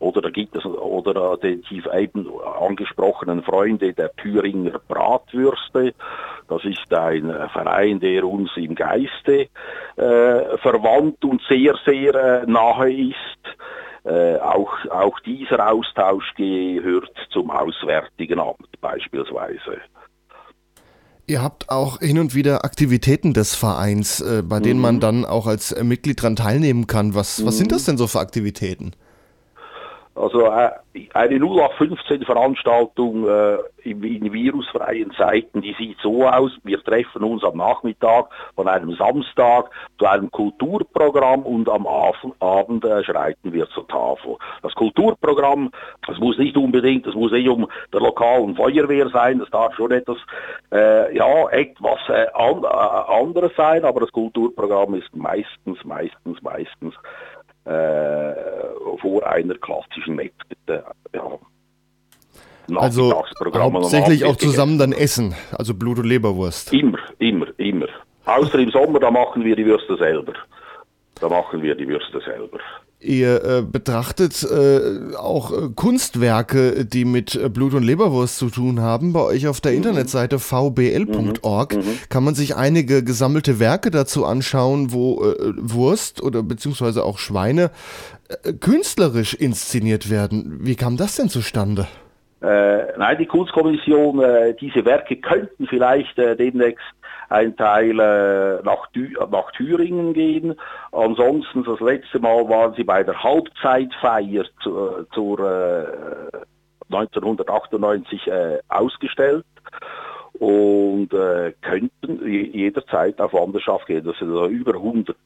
Oder da gibt es, oder die, die eben angesprochenen Freunde der Thüringer Bratwürste. Das ist ein Verein, der uns im Geiste äh, verwandt und sehr, sehr äh, nahe ist. Äh, auch, auch dieser Austausch gehört zum Auswärtigen Amt beispielsweise. Ihr habt auch hin und wieder Aktivitäten des Vereins, äh, bei denen man dann auch als Mitglied dran teilnehmen kann. Was, was sind das denn so für Aktivitäten? Also äh, eine 0815-Veranstaltung äh, in, virusfreien Zeiten, die sieht so aus, wir treffen uns am Nachmittag von einem Samstag zu einem Kulturprogramm und am Abend äh, schreiten wir zur Tafel. Das Kulturprogramm, das muss nicht unbedingt, das muss nicht um der lokalen Feuerwehr sein, das darf schon etwas, äh, ja, etwas an, anderes sein, aber das Kulturprogramm ist meistens, meistens, meistens äh, vor einer klassischen Metzgete. Ja. Also hauptsächlich auch zusammen dann essen, also Blut- und Leberwurst. Immer, immer, immer. Außer im Sommer, da machen wir die Würste selber. Da machen wir die Würste selber. Ihr äh, betrachtet äh, auch äh, Kunstwerke, die mit äh, Blut und Leberwurst zu tun haben. Bei euch auf der Internetseite vbl.org kann man sich einige gesammelte Werke dazu anschauen, wo äh, Wurst oder beziehungsweise auch Schweine äh, künstlerisch inszeniert werden. Wie kam das denn zustande? Äh, nein, die Kunstkommission, äh, diese Werke könnten vielleicht äh, demnächst ein Teil äh, nach, nach Thüringen gehen. Ansonsten, das letzte Mal waren sie bei der Halbzeitfeier zu, äh, zur äh, 1998 äh, ausgestellt und äh, könnten je- jederzeit auf Wanderschaft gehen. Das sind also über 100,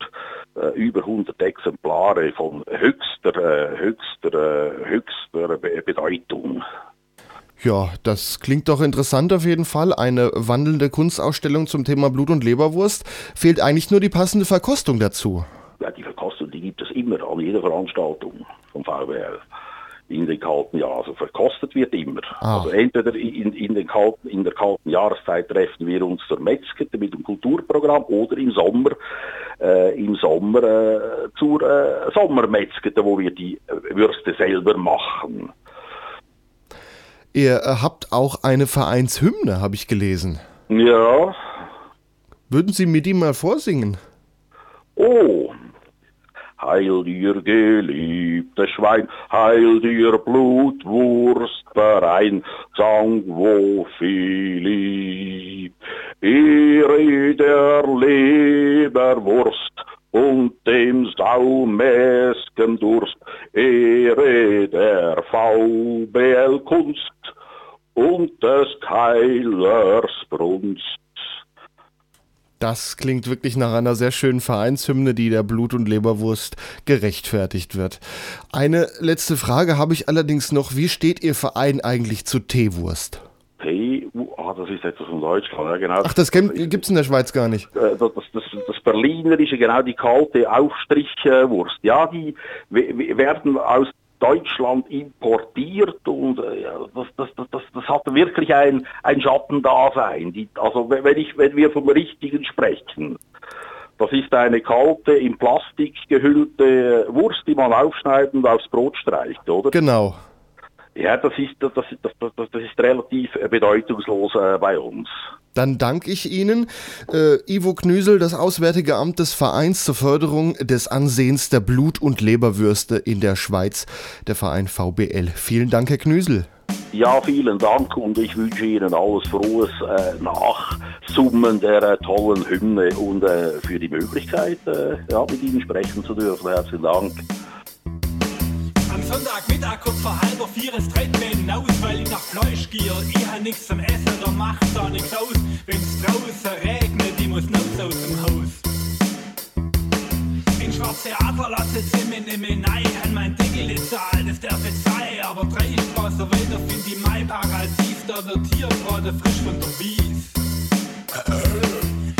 äh, über 100 Exemplare von höchster, äh, höchster, höchster Be Bedeutung. Ja, das klingt doch interessant auf jeden Fall. Eine wandelnde Kunstausstellung zum Thema Blut und Leberwurst. Fehlt eigentlich nur die passende Verkostung dazu. Ja, die Verkostung, die gibt es immer an jeder Veranstaltung vom VWL. In den kalten Jahren. Also verkostet wird immer. Ah. Also entweder in, in, den kalten, in der kalten Jahreszeit treffen wir uns zur Metzgete mit dem Kulturprogramm oder im Sommer, äh, im Sommer äh, zur äh, Sommermetzgete, wo wir die äh, Würste selber machen. Ihr äh, habt auch eine Vereinshymne, habe ich gelesen. Ja. Würden Sie mir die mal vorsingen? Oh, heil dir geliebte Schwein, heil dir Blutwurstverein, Sang wo Philipp, Ehre der Leberwurst und dem saumäsken Durst, Ehre der VBL Kunst und des Keilers Brunst. Das klingt wirklich nach einer sehr schönen Vereinshymne, die der Blut- und Leberwurst gerechtfertigt wird. Eine letzte Frage habe ich allerdings noch. Wie steht Ihr Verein eigentlich zu Teewurst? T, ah, das ist etwas von Deutschland, ja genau. Ach, das gibt es in der Schweiz gar nicht. Äh, das, das, das, das Berlinerische, genau die kalte Aufstrichwurst. Ja, die we- we- werden aus Deutschland importiert und äh, das, das, das, das, hat wirklich ein, ein Schattendasein. Die, also wenn ich, wenn wir vom Richtigen sprechen, das ist eine kalte, in Plastik gehüllte Wurst, die man aufschneidet und aufs Brot streicht, oder? Genau. Ja, das ist, das, das, das, das, ist relativ äh, bedeutungslos äh, bei uns. Dann danke ich Ihnen, äh, Ivo Knüsel, das Auswärtige Amt des Vereins zur Förderung des Ansehens der Blut- und Leberwürste in der Schweiz, der Verein VBL. Vielen Dank, Herr Knüsel. Ja, vielen Dank und ich wünsche Ihnen alles Frohes äh, Nachsummen der äh, tollen Hymne und äh, für die Möglichkeit, äh, ja, mit Ihnen sprechen zu dürfen. Herzlichen Dank. Sonntagmittag kurz vor halber vier ist treten wir hinaus, weil ich nach Fleisch gehe. Ich hab nichts zum Essen, da macht da nichts aus. Wenn's draußen regnet, ich muss raus aus dem Haus. In Schwarztheater lasse sie mich nicht mehr nein, an mein Dickel zahlt, das darf jetzt sein. Aber drei Straßen weiter find ich Maipark als tief, da wird hier gerade frisch von der Wies.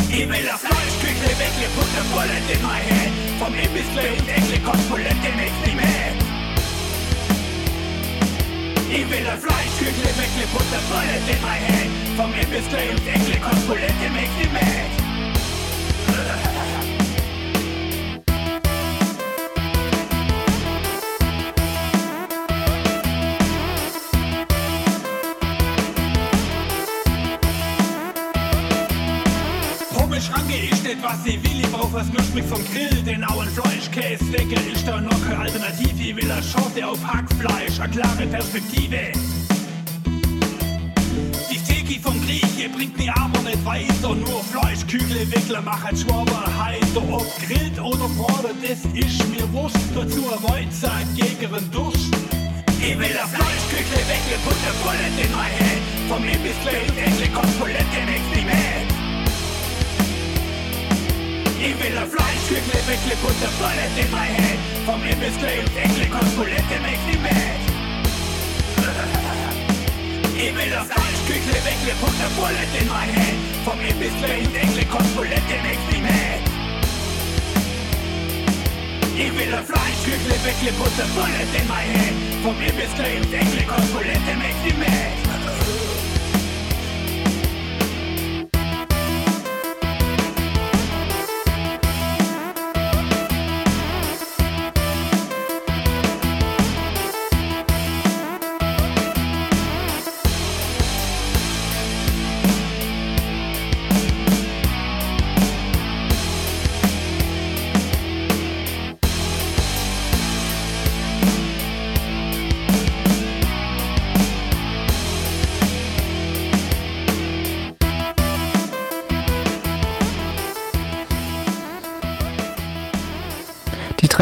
Ich will das Fleischküchle wegle, Butter, Bullet in my head. Vom Imbissle und Eckle, Kostbulette, makes me mad. Ich will ein Fleischküchle wegle, Butter, Bullet in my head. Vom Imbissle und Eckle, Kostbulette, makes me mad. Pommeschranke ist nicht was ich will, ich brauch was nuschmig vom Grill, den auen Fleischkäseweckel ist da noch eine Alternative, ich will eine Schote auf Hackfleisch, eine klare Perspektive. Die Steki vom Grieche bringt mir aber nicht weiter, nur Fleischkügle, Wickler machen Schwaber heiter, ob grillt oder bratet, das ist mir wurscht, dazu ein Weizen gegen den Durst. Ich will ein Fleischküchle, Weckle, Butter, Bullet in my head, vom Imbissle und Eckle, Kostbulette, makes me mad. Ich will ein Fleischküchle, Weckle, Butter, Bullet in my head, vom Imbissle und Eckle, Kostbulette, makes me mad. Ich will ein Fleischküchle, Weckle, Butter, Bullet in my head, vom Imbissle und Eckle, Kostbulette, makes me mad. Ich will ein Fleischküchle, Weckle, Butter, Bullet in my head, vom Imbissle und Eckle, Kostbulette, makes me mad.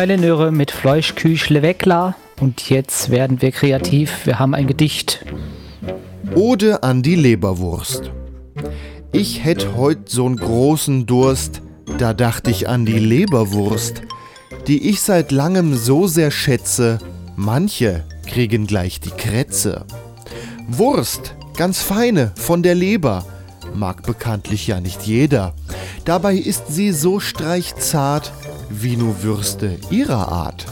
Trellenöre mit Fleischküchle wegla. Und jetzt werden wir kreativ. Wir haben ein Gedicht. Ode an die Leberwurst. Ich hätt heut so'n großen Durst, da dacht ich an die Leberwurst, die ich seit langem so sehr schätze, manche kriegen gleich die Krätze. Wurst, ganz feine, von der Leber, mag bekanntlich ja nicht jeder. Dabei ist sie so streichzart, wie nur Würste ihrer Art.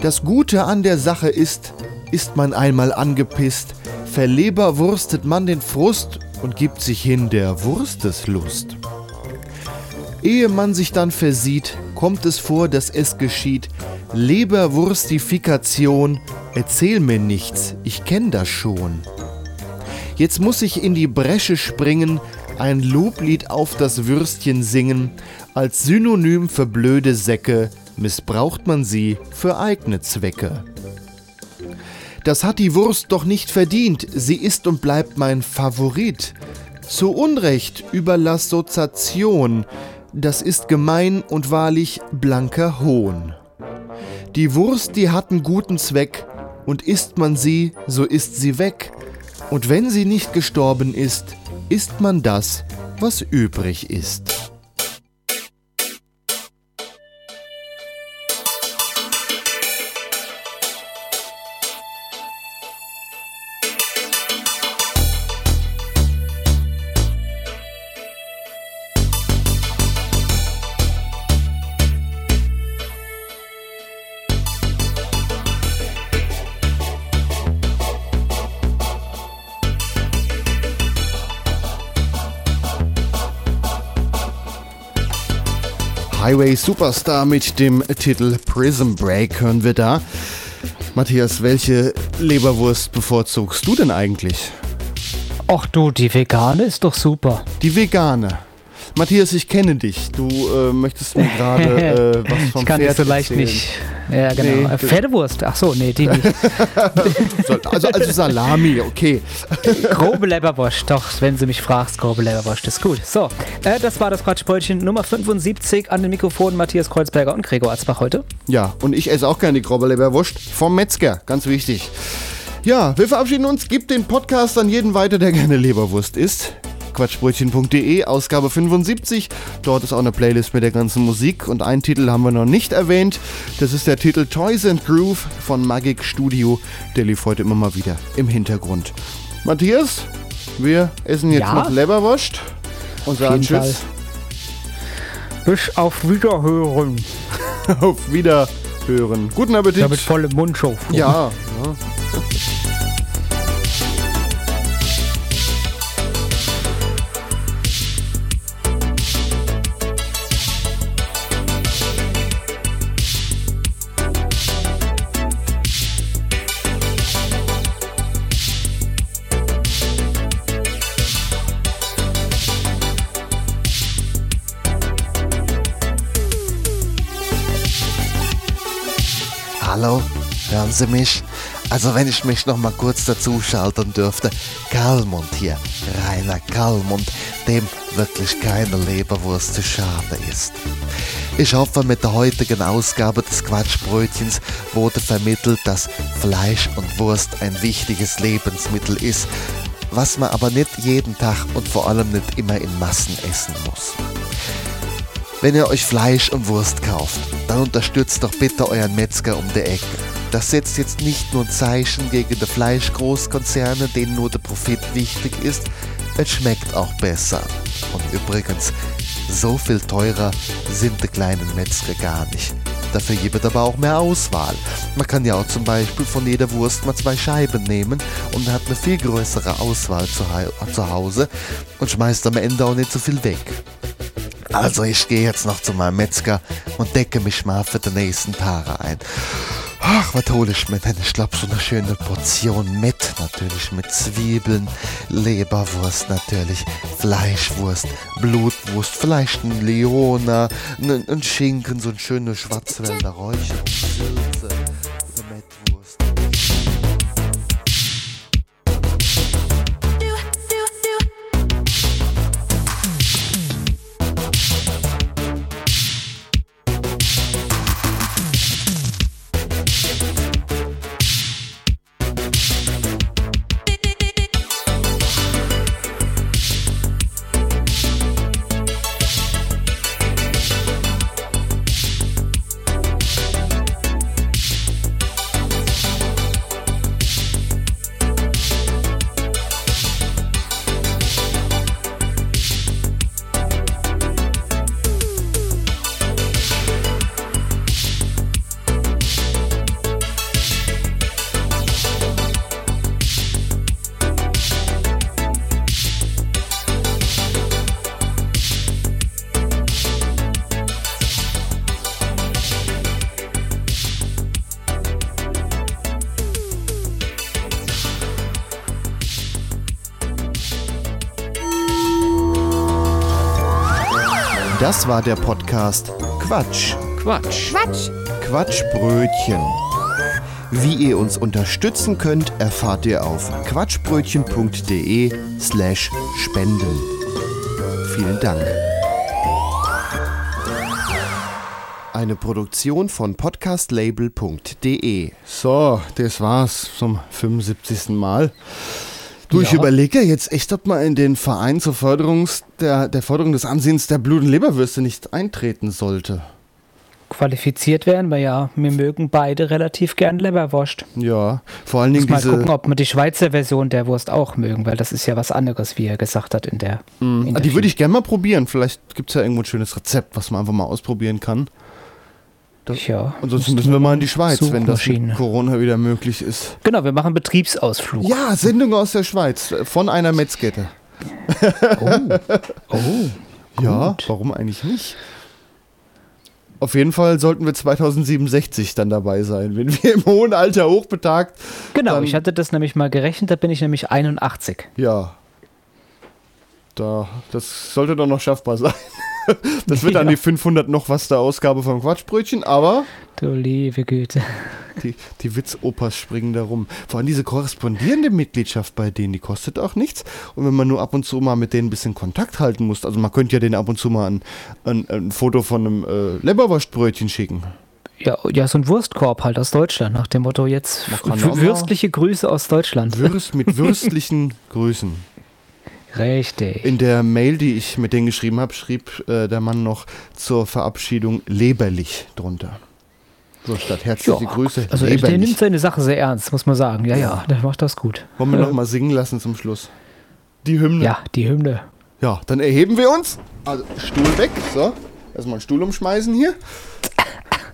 Das Gute an der Sache ist, ist man einmal angepisst, verleberwurstet man den Frust und gibt sich hin der Wursteslust. Ehe man sich dann versieht, kommt es vor, dass es geschieht. Leberwurstifikation, erzähl mir nichts, ich kenn das schon. Jetzt muss ich in die Bresche springen, ein Loblied auf das Würstchen singen. Als Synonym für blöde Säcke missbraucht man sie für eigene Zwecke. Das hat die Wurst doch nicht verdient, sie ist und bleibt mein Favorit. Zu Unrecht überlass Sozation, das ist gemein und wahrlich blanker Hohn. Die Wurst, die hat einen guten Zweck, und isst man sie, so ist sie weg. Und wenn sie nicht gestorben ist, isst man das, was übrig ist. Highway Superstar mit dem Titel Prism Break hören wir da. Matthias, welche Leberwurst bevorzugst du denn eigentlich? Ach du, die vegane ist doch super. Die vegane. Matthias, ich kenne dich. Du äh, möchtest mir gerade äh, was vom ich kann Pferd das so leicht erzählen. nicht. Ja, genau. Nee, Äh, Pferdewurst. Ach so, nee, die nicht. Also, also Salami, okay. grobe Leberwurst. Doch, wenn du mich fragst, grobe Leberwurst ist gut. So, äh, das war das Quatschbrötchen Nummer 75 an den Mikrofonen Matthias Kreuzberger und Gregor Atzbach heute. Ja, und ich esse auch gerne die Grobberleberwurst vom Metzger, ganz wichtig. Ja, wir verabschieden uns. Gebt den Podcast an jeden weiter, der gerne Leberwurst isst. Quatschbrötchen.de, Ausgabe 75. Dort ist auch eine Playlist mit der ganzen Musik und einen Titel haben wir noch nicht erwähnt. Das ist der Titel Toys and Groove von Magic Studio. Der lief heute immer mal wieder im Hintergrund. Matthias, wir essen jetzt Ja. noch Leberwurst und sagen Tschüss. Bis auf Wiederhören. auf Wiederhören. Guten Appetit. Ja, mit vollem Mund schon. Ja, ja. Sie mich? Also wenn ich mich noch mal kurz dazu schalten dürfte, Kalmund hier, Rainer Kalmund, dem wirklich keine Leberwurst zu schade ist. Ich hoffe, mit der heutigen Ausgabe des Quatschbrötchens wurde vermittelt, dass Fleisch und Wurst ein wichtiges Lebensmittel ist, was man aber nicht jeden Tag und vor allem nicht immer in Massen essen muss. Wenn ihr euch Fleisch und Wurst kauft, dann unterstützt doch bitte euren Metzger um die Ecke. Das setzt jetzt nicht nur ein Zeichen gegen die Fleischgroßkonzerne, denen nur der Profit wichtig ist, es schmeckt auch besser. Und übrigens, so viel teurer sind die kleinen Metzger gar nicht. Dafür gibt es aber auch mehr Auswahl. Man kann ja auch zum Beispiel von jeder Wurst mal zwei Scheiben nehmen und hat eine viel größere Auswahl zu, zu Hause und schmeißt am Ende auch nicht so viel weg. Also ich gehe jetzt noch zu meinem Metzger und decke mich mal für die nächsten Tage ein. Ach, was hole ich mir denn? Ich glaube, so eine schöne Portion Mett natürlich mit Zwiebeln, Leberwurst natürlich, Fleischwurst, Blutwurst, vielleicht ein Leona, ein, Schinken, so ein schönes Schwarzwälder eine Das war der Podcast Quatsch. Quatsch. Quatsch. Quatschbrötchen. Wie ihr uns unterstützen könnt, erfahrt ihr auf quatschbrötchen.de slash spenden. Vielen Dank. Eine Produktion von podcastlabel.de. So, das war's zum 75. Mal. Du, ich Ja. überlege ja jetzt echt, ob man in den Verein zur Förderung der, der Förderung des Ansehens der Blut- und Leberwürste nicht eintreten sollte. Qualifiziert werden wir ja. Wir mögen beide relativ gern Leberwurst. Ja, vor allen Dingen Muss mal diese. gucken, ob wir die Schweizer Version der Wurst auch mögen, weil das ist ja was anderes, wie er gesagt hat in der. Mm, in ah, der die würde ich gerne mal probieren. Vielleicht gibt es ja irgendwo ein schönes Rezept, was man einfach mal ausprobieren kann. Das, ja, ansonsten müssen wir mal in die Schweiz, wenn das mit. Corona wieder möglich ist. Genau, wir machen Betriebsausflug. Ja, Sendung aus der Schweiz äh, von einer Metzkette. Oh. Ja, warum eigentlich nicht? Auf jeden Fall sollten wir 2067 dann dabei sein, wenn wir im hohen Alter hochbetagt. Genau, ich hatte das nämlich mal gerechnet, da bin ich nämlich 81. Ja. Da, das sollte doch noch schaffbar sein. Das wird dann Ja. die 500 noch was der Ausgabe vom Quatschbrötchen, aber Du liebe Güte. die, die Witzopas springen da rum. Vor allem diese korrespondierende Mitgliedschaft bei denen, die kostet auch nichts. Und wenn man nur ab und zu mal mit denen ein bisschen Kontakt halten muss, also man könnte ja denen ab und zu mal ein, ein, ein Foto von einem äh, Leberwurstbrötchen schicken. Ja, ja, so ein Wurstkorb halt aus Deutschland, nach dem Motto jetzt würstliche Grüße aus Deutschland. Würst, mit würstlichen Grüßen. Richtig. In der Mail, die ich mit denen geschrieben habe, schrieb äh, der Mann noch zur Verabschiedung leberlich drunter. So statt herzliche Grüße. Also der leberlich. nimmt seine Sache sehr ernst, muss man sagen. Ja, ja, der macht das gut. Wollen wir Äh, noch mal singen lassen zum Schluss? Die Hymne. Ja, die Hymne. Ja, dann erheben wir uns. Also Stuhl weg. So, erstmal einen Stuhl umschmeißen hier.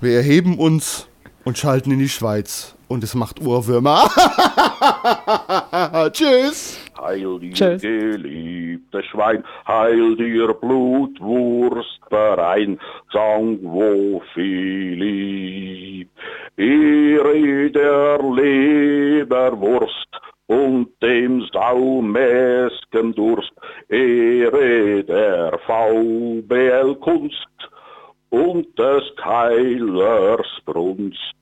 Wir erheben uns und schalten in die Schweiz. Und es macht Ohrwürmer. Tschüss. Heil dir, Tschüss. geliebte Schwein, heil dir, Blutwurstverein, sang wo Philipp. Ehre der Leberwurst und dem saumäsken Durst, Ehre der VBL Kunst und des Keilers Brunst.